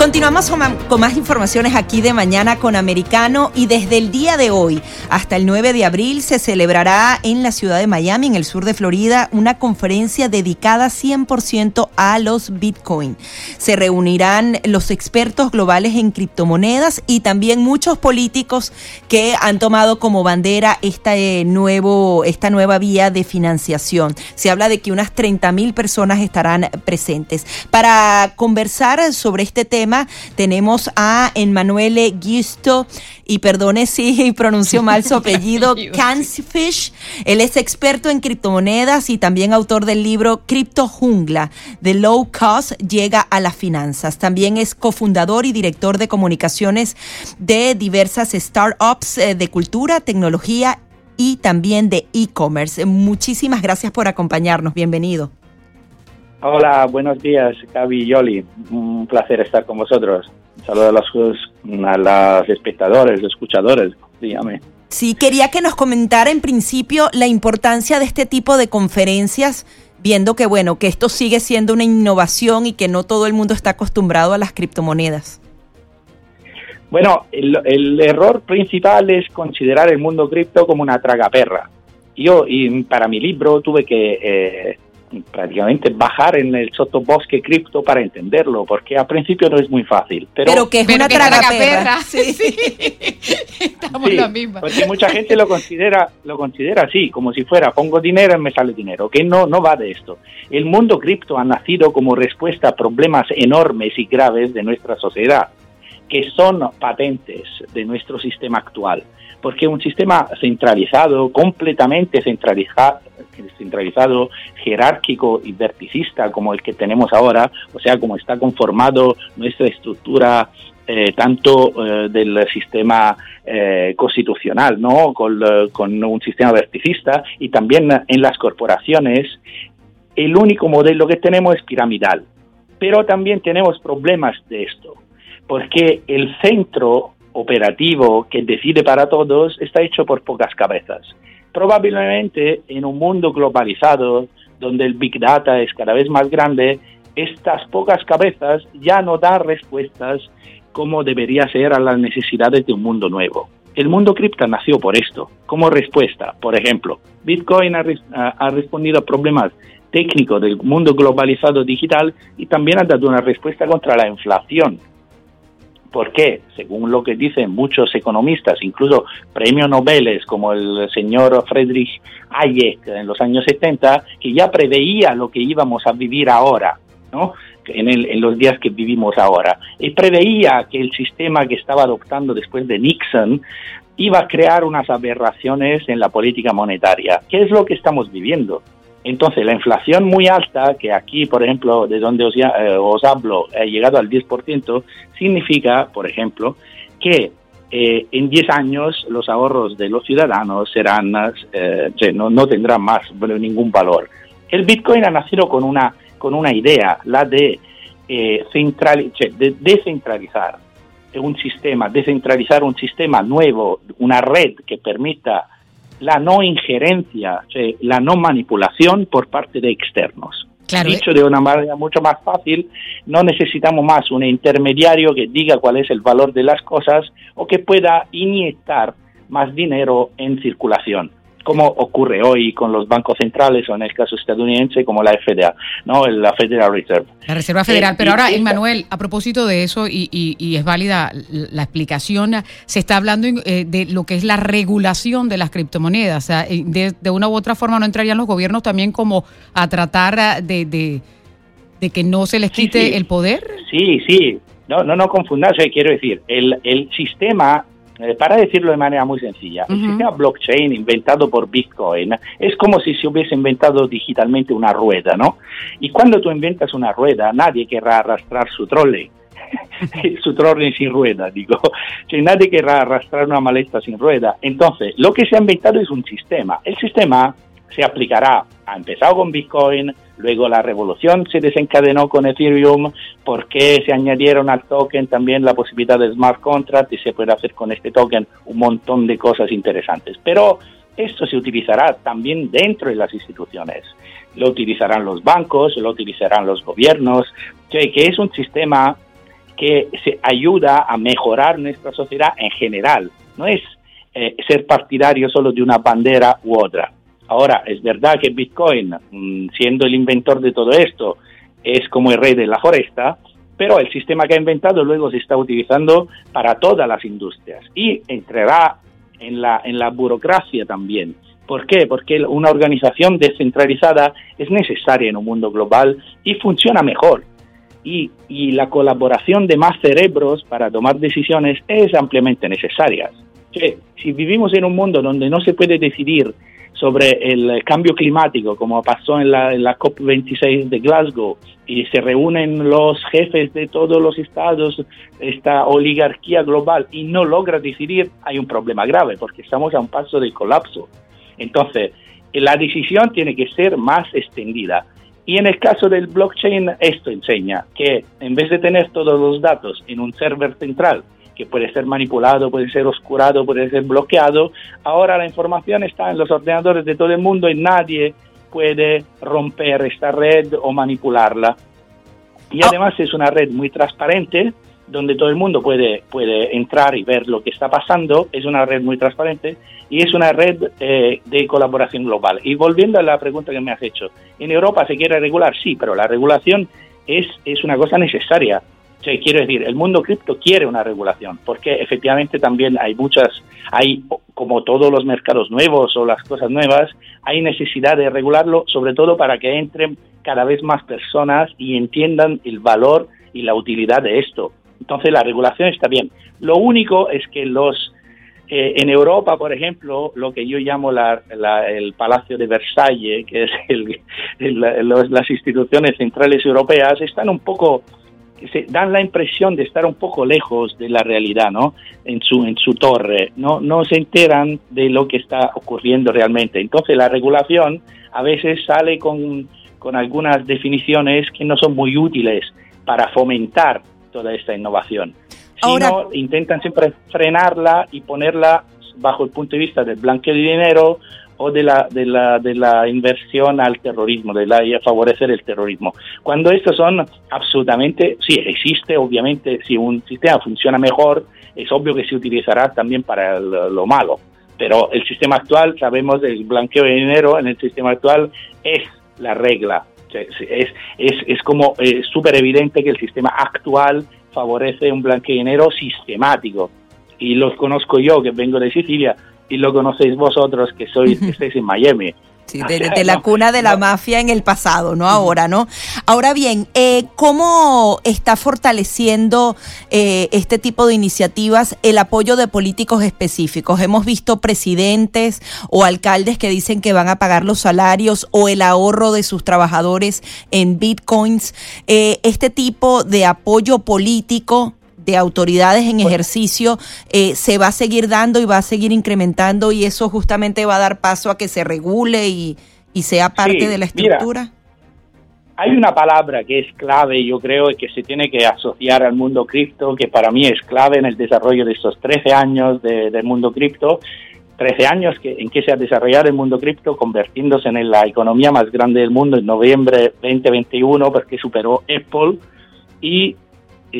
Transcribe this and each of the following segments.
Continuamos con más informaciones aquí de mañana con Americano y desde el día de hoy hasta el 9 de abril se celebrará en la ciudad de Miami, en el sur de Florida, una conferencia dedicada 100% a los Bitcoin. Se reunirán los expertos globales en criptomonedas y también muchos políticos que han tomado como bandera este nuevo, esta nueva vía de financiación. Se habla de que unas 30 mil personas estarán presentes. Para conversar sobre este tema, tenemos a Emanuele Gisto, y perdone si pronuncio mal su apellido, Cansfish. Él es experto en criptomonedas y también autor del libro Cripto Jungla, de Low Cost llega a las finanzas. También es cofundador y director de comunicaciones de diversas startups eh, de cultura, tecnología y también de e-commerce. Muchísimas gracias por acompañarnos. Bienvenido. Hola, buenos días, Gaby y Yoli. Un placer estar con vosotros. Saludos a los, a los espectadores, escuchadores, dígame. Sí, quería que nos comentara en principio la importancia de este tipo de conferencias, viendo que bueno, que esto sigue siendo una innovación y que no todo el mundo está acostumbrado a las criptomonedas. Bueno, el, error principal es considerar el mundo cripto como una tragaperra. Yo, y para mi libro, tuve que eh, prácticamente bajar en el sotobosque cripto para entenderlo, porque al principio no es muy fácil. Pero, que es una tragaperra. Sí, sí. Estamos la misma. Porque mucha gente lo considera, lo considera así, como si fuera pongo dinero y me sale dinero, que no, no va de esto. El mundo cripto ha nacido como respuesta a problemas enormes y graves de nuestra sociedad, que son patentes de nuestro sistema actual porque un sistema centralizado, completamente centralizado, centralizado, jerárquico y verticista como el que tenemos ahora, o sea, como está conformado nuestra estructura eh, tanto eh, del sistema eh, constitucional, ¿no? Con, con, un sistema verticista y también en las corporaciones, el único modelo que tenemos es piramidal. Pero también tenemos problemas de esto, porque el centro operativo que decide para todos está hecho por pocas cabezas. Probablemente en un mundo globalizado, donde el Big Data es cada vez más grande, estas pocas cabezas ya no dan respuestas como debería ser a las necesidades de un mundo nuevo. El mundo cripto nació por esto, como respuesta. Por ejemplo, Bitcoin ha, ha respondido a problemas técnicos del mundo globalizado digital y también ha dado una respuesta contra la inflación ¿Por qué? Según lo que dicen muchos economistas, incluso premios Nobel como el señor Friedrich Hayek en los años 70, que ya preveía lo que íbamos a vivir ahora, ¿no? En, en, los días que vivimos ahora. Y preveía que el sistema que estaba adoptando después de Nixon iba a crear unas aberraciones en la política monetaria. ¿Qué es lo que estamos viviendo? Entonces, la inflación muy alta, que aquí, por ejemplo, de donde os, eh, hablo, ha llegado al 10%, significa, por ejemplo, que eh, en 10 años los ahorros de los ciudadanos serán, eh, no, tendrán más ningún valor. El Bitcoin ha nacido con una, con una idea, la de, central, de descentralizar un sistema, descentralizar un sistema nuevo, una red que permita la no injerencia, la no manipulación por parte de externos. Dicho de una manera mucho más fácil, no necesitamos más un intermediario que diga cuál es el valor de las cosas o que pueda inyectar más dinero en circulación como ocurre hoy con los bancos centrales o en el caso estadounidense como la FDA, ¿no? la Federal Reserve. La Reserva Federal. Pero ahora, Emmanuel, a propósito de eso, y, y, es válida la explicación, se está hablando eh, de lo que es la regulación de las criptomonedas. O sea, de, de, una u otra forma no entrarían los gobiernos también como a tratar de, de, que no se les quite el poder. Sí, sí, No, no, no confundas, quiero decir, el, el sistema eh, para decirlo de manera muy sencilla, el sistema blockchain inventado por Bitcoin es como si se hubiese inventado digitalmente una rueda, ¿no? Y cuando tú inventas una rueda, nadie querrá arrastrar su trolley. su trolley sin rueda, digo. Que nadie querrá arrastrar una maleta sin rueda. Entonces, lo que se ha inventado es un sistema. El sistema se aplicará, ha empezado con Bitcoin, luego la revolución se desencadenó con Ethereum, porque se añadieron al token también la posibilidad de smart contract y se puede hacer con este token un montón de cosas interesantes. Pero esto se utilizará también dentro de las instituciones. Lo utilizarán los bancos, lo utilizarán los gobiernos, que, es un sistema que se ayuda a mejorar nuestra sociedad en general. No es eh, ser partidario solo de una bandera u otra. Ahora, es verdad que Bitcoin, mm, siendo el inventor de todo esto, es como el rey de la foresta, pero el sistema que ha inventado luego se está utilizando para todas las industrias y entrará en la, en la burocracia también. ¿Por qué? Porque una organización descentralizada es necesaria en un mundo global y funciona mejor. Y, y la colaboración de más cerebros para tomar decisiones es ampliamente necesaria. si vivimos en un mundo donde no se puede decidir sobre el cambio climático, como pasó en la, COP26 de Glasgow, y se reúnen los jefes de todos los estados, esta oligarquía global, y no logra decidir, hay un problema grave, porque estamos a un paso del colapso. Entonces, la decisión tiene que ser más extendida. Y en el caso del blockchain, esto enseña que en vez de tener todos los datos en un server central, que puede ser manipulado, puede ser oscurado, puede ser bloqueado. Ahora la información está en los ordenadores de todo el mundo y nadie puede romper esta red o manipularla. Y ah. además es una red muy transparente, donde todo el mundo puede, puede entrar y ver lo que está pasando. Es una red muy transparente y es una red eh, de colaboración global. Y volviendo a la pregunta que me has hecho, ¿en Europa se quiere regular? Sí, pero la regulación es, es una cosa necesaria quiero decir, el mundo cripto quiere una regulación, porque efectivamente también hay muchas, hay como todos los mercados nuevos o las cosas nuevas, hay necesidad de regularlo, sobre todo para que entren cada vez más personas y entiendan el valor y la utilidad de esto. Entonces la regulación está bien. Lo único es que los eh, en Europa, por ejemplo, lo que yo llamo el Palacio de Versalles, que es las instituciones centrales europeas, están un poco se dan la impresión de estar un poco lejos de la realidad, ¿no? En su, en su torre, no, no se enteran de lo que está ocurriendo realmente. Entonces la regulación a veces sale con, con algunas definiciones que no son muy útiles para fomentar toda esta innovación. Sino intentan siempre frenarla y ponerla bajo el punto de vista del blanqueo de dinero o de la, de la, de la inversión al terrorismo, de la, favorecer el terrorismo. Cuando estos son absolutamente, sí, existe obviamente, si un sistema funciona mejor, es obvio que se utilizará también para lo malo, pero el sistema actual, sabemos, el blanqueo de dinero en el sistema actual es la regla. Es, es, es como súper evidente que el sistema actual favorece un blanqueo de dinero sistemático. Y los conozco yo, que vengo de Sicilia, y lo conocéis vosotros que sois que estáis en Miami. Sí, de, la cuna de la mafia en el pasado, no ahora, ¿no? Ahora bien, eh, ¿cómo está fortaleciendo eh, este tipo de iniciativas el apoyo de políticos específicos? Hemos visto presidentes o alcaldes que dicen que van a pagar los salarios o el ahorro de sus trabajadores en bitcoins. Eh, este tipo de apoyo político de autoridades en ejercicio eh, se va a seguir dando y va a seguir incrementando y eso justamente va a dar paso a que se regule y, sea parte de la estructura? hay una palabra que es clave, yo creo, y que se tiene que asociar al mundo cripto, que para mí es clave en el desarrollo de estos 13 años del mundo cripto, 13 años que, en que se ha desarrollado el mundo cripto, convirtiéndose en la economía más grande del mundo en noviembre 2021, porque superó Apple. Y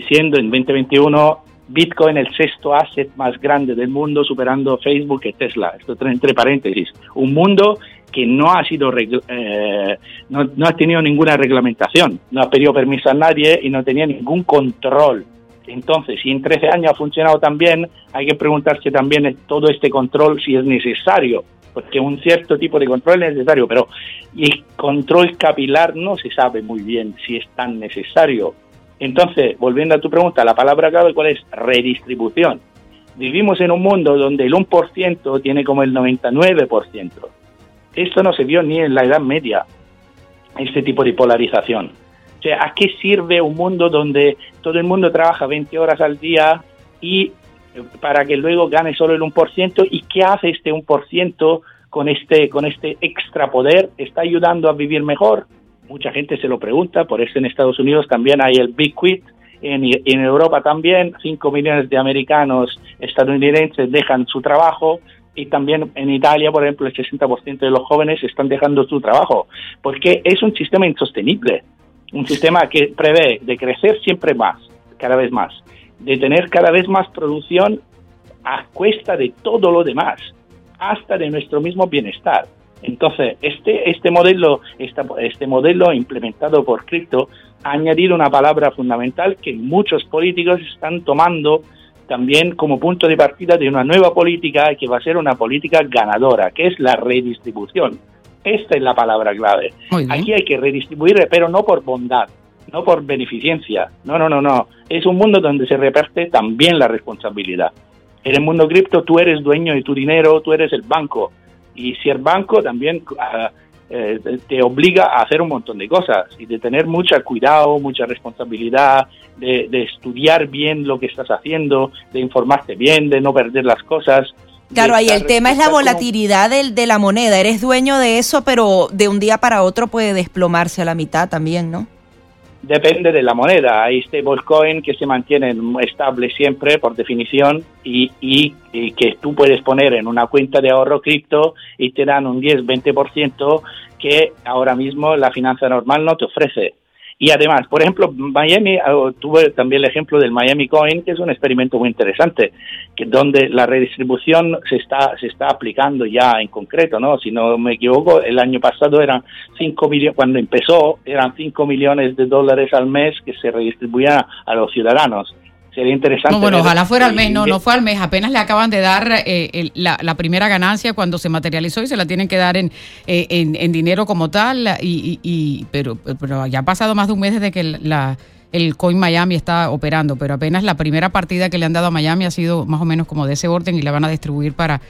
siendo en 2021 Bitcoin el sexto asset más grande del mundo, superando Facebook y Tesla. Esto entre paréntesis. Un mundo que no ha sido eh, no, ha tenido ninguna reglamentación, no ha pedido permiso a nadie y no tenía ningún control. Entonces, si en 13 años ha funcionado tan bien, hay que preguntarse también todo este control si es necesario, porque un cierto tipo de control es necesario, pero el control capilar no se sabe muy bien si es tan necesario Entonces, volviendo a tu pregunta, la palabra clave, ¿cuál es? Redistribución. Vivimos en un mundo donde el 1% tiene como el 99%. Esto no se vio ni en la Edad Media, este tipo de polarización. O sea, ¿a qué sirve un mundo donde todo el mundo trabaja 20 horas al día y para que luego gane solo el 1%? ¿Y qué hace este 1% con este, con este extra poder? ¿Está ayudando a vivir mejor? Mucha gente se lo pregunta, por eso en Estados Unidos también hay el Big Quit, en, Europa también 5 millones de americanos estadounidenses dejan su trabajo y también en Italia, por ejemplo, el 60% de los jóvenes están dejando su trabajo, porque es un sistema insostenible, un sistema que prevé de crecer siempre más, cada vez más, de tener cada vez más producción a cuesta de todo lo demás, hasta de nuestro mismo bienestar. Entonces, este, este, modelo, este modelo implementado por Crypto ha añadido una palabra fundamental que muchos políticos están tomando también como punto de partida de una nueva política que va a ser una política ganadora, que es la redistribución. Esta es la palabra clave. Aquí hay que redistribuir, pero no por bondad, no por beneficencia. No, no, no, no. Es un mundo donde se reparte también la responsabilidad. En el mundo cripto tú eres dueño de tu dinero, tú eres el banco. Y si el banco también ah, eh, te obliga a hacer un montón de cosas y de tener mucho cuidado, mucha responsabilidad, de, de estudiar bien lo que estás haciendo, de informarte bien, de no perder las cosas. Claro, ahí el tema es la volatilidad del, de la moneda. Eres dueño de eso, pero de un día para otro puede desplomarse a la mitad también, ¿no? Depende de la moneda. Hay stablecoin que se mantienen estables siempre por definición y, y, y, que tú puedes poner en una cuenta de ahorro cripto y te dan un 10-20% que ahora mismo la finanza normal no te ofrece. Y además, por ejemplo, Miami, ah, tuve también el ejemplo del Miami Coin, que es un experimento muy interesante, que donde la redistribución se está, se está aplicando ya en concreto, ¿no? Si no me equivoco, el año pasado eran 5 millones, cuando empezó, eran 5 millones de dólares al mes que se redistribuían a los ciudadanos sería interesante. No, bueno, ojalá fuera al mes, no, no fue al mes, apenas le acaban de dar eh, la, primera ganancia cuando se materializó y se la tienen que dar en, eh, en, dinero como tal, y, y, pero, pero ya ha pasado más de un mes desde que la, el Coin Miami está operando, pero apenas la primera partida que le han dado a Miami ha sido más o menos como de ese orden y la van a distribuir para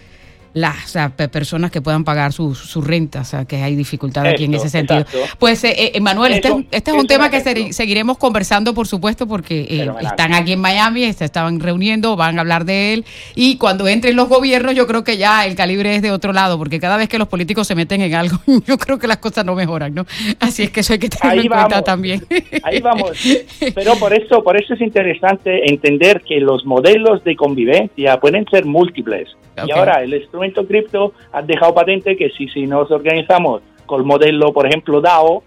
las personas que puedan pagar su, su renta, o sea, que hay dificultad aquí en ese sentido. Pues, eh, eh Manuel, este, este, es un tema que seguiremos conversando, por supuesto, porque eh, están aquí en Miami, se estaban reuniendo, van a hablar de él, y cuando entren los gobiernos, yo creo que ya el calibre es de otro lado, porque cada vez que los políticos se meten en algo, yo creo que las cosas no mejoran, ¿no? Así es que eso hay que tenerlo en cuenta también. Ahí vamos. Pero por eso, por eso es interesante entender que los modelos de convivencia pueden ser múltiples. Y ahora el instrumento cripto ha dejado patente que si, si nos organizamos con el modelo, por ejemplo, DAO,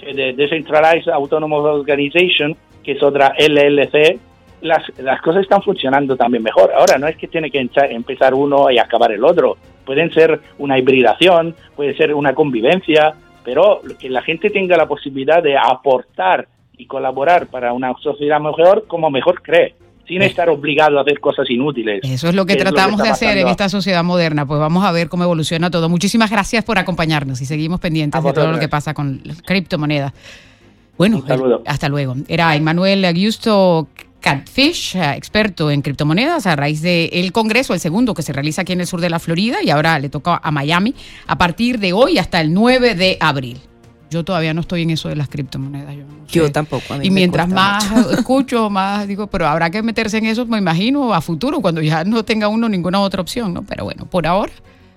de Decentralized Autonomous Organization, que es otra LLC, las, las cosas están funcionando también mejor. Ahora, no es que tiene que empezar uno y acabar el otro. Pueden ser una hibridación, puede ser una convivencia, pero que la gente tenga la posibilidad de aportar y colaborar para una sociedad mejor como mejor cree sin estar obligado a hacer cosas inútiles. Eso es lo que tratamos de hacer en esta sociedad moderna. Pues vamos a ver cómo evoluciona todo. Muchísimas gracias por acompañarnos y seguimos pendientes de todo lo que pasa con criptomonedas. Bueno, hasta luego. Era Emanuel Augusto Catfish, experto en criptomonedas, a raíz del Congreso, el segundo que se realiza aquí en el sur de la Florida y ahora le toca a Miami a partir de hoy hasta el 9 de abril. Yo todavía no estoy en eso de las criptomonedas. Yo, tampoco. y mientras más escucho, más digo, pero habrá que meterse en eso, me imagino, a futuro, cuando ya no tenga uno ninguna otra opción, ¿no? Pero bueno, por ahora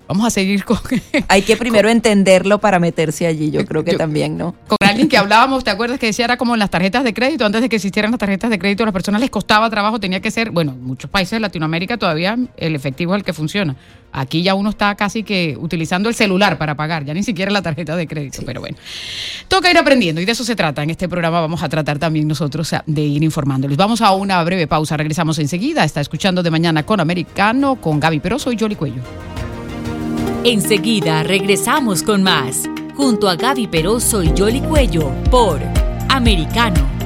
vamos a seguir con... Hay que primero entenderlo para meterse allí, yo creo que también, ¿no? Con alguien que hablábamos, ¿te acuerdas que decía era como en las tarjetas de crédito? Antes de que existieran las tarjetas de crédito, a las personas les costaba trabajo, tenía que ser, bueno, en muchos países de Latinoamérica todavía el efectivo es el que funciona. Aquí ya uno está casi que utilizando el celular para pagar, ya ni siquiera la tarjeta de crédito, pero bueno. Toca ir aprendiendo y de eso se trata. En este programa vamos a tratar también nosotros de ir informándoles. Vamos a una breve pausa, regresamos enseguida. Está escuchando de mañana con Americano, con Gaby Peroso y Jolly Cuello. Enseguida regresamos con más, junto a Gaby Peroso y Jolly Cuello, por Americano.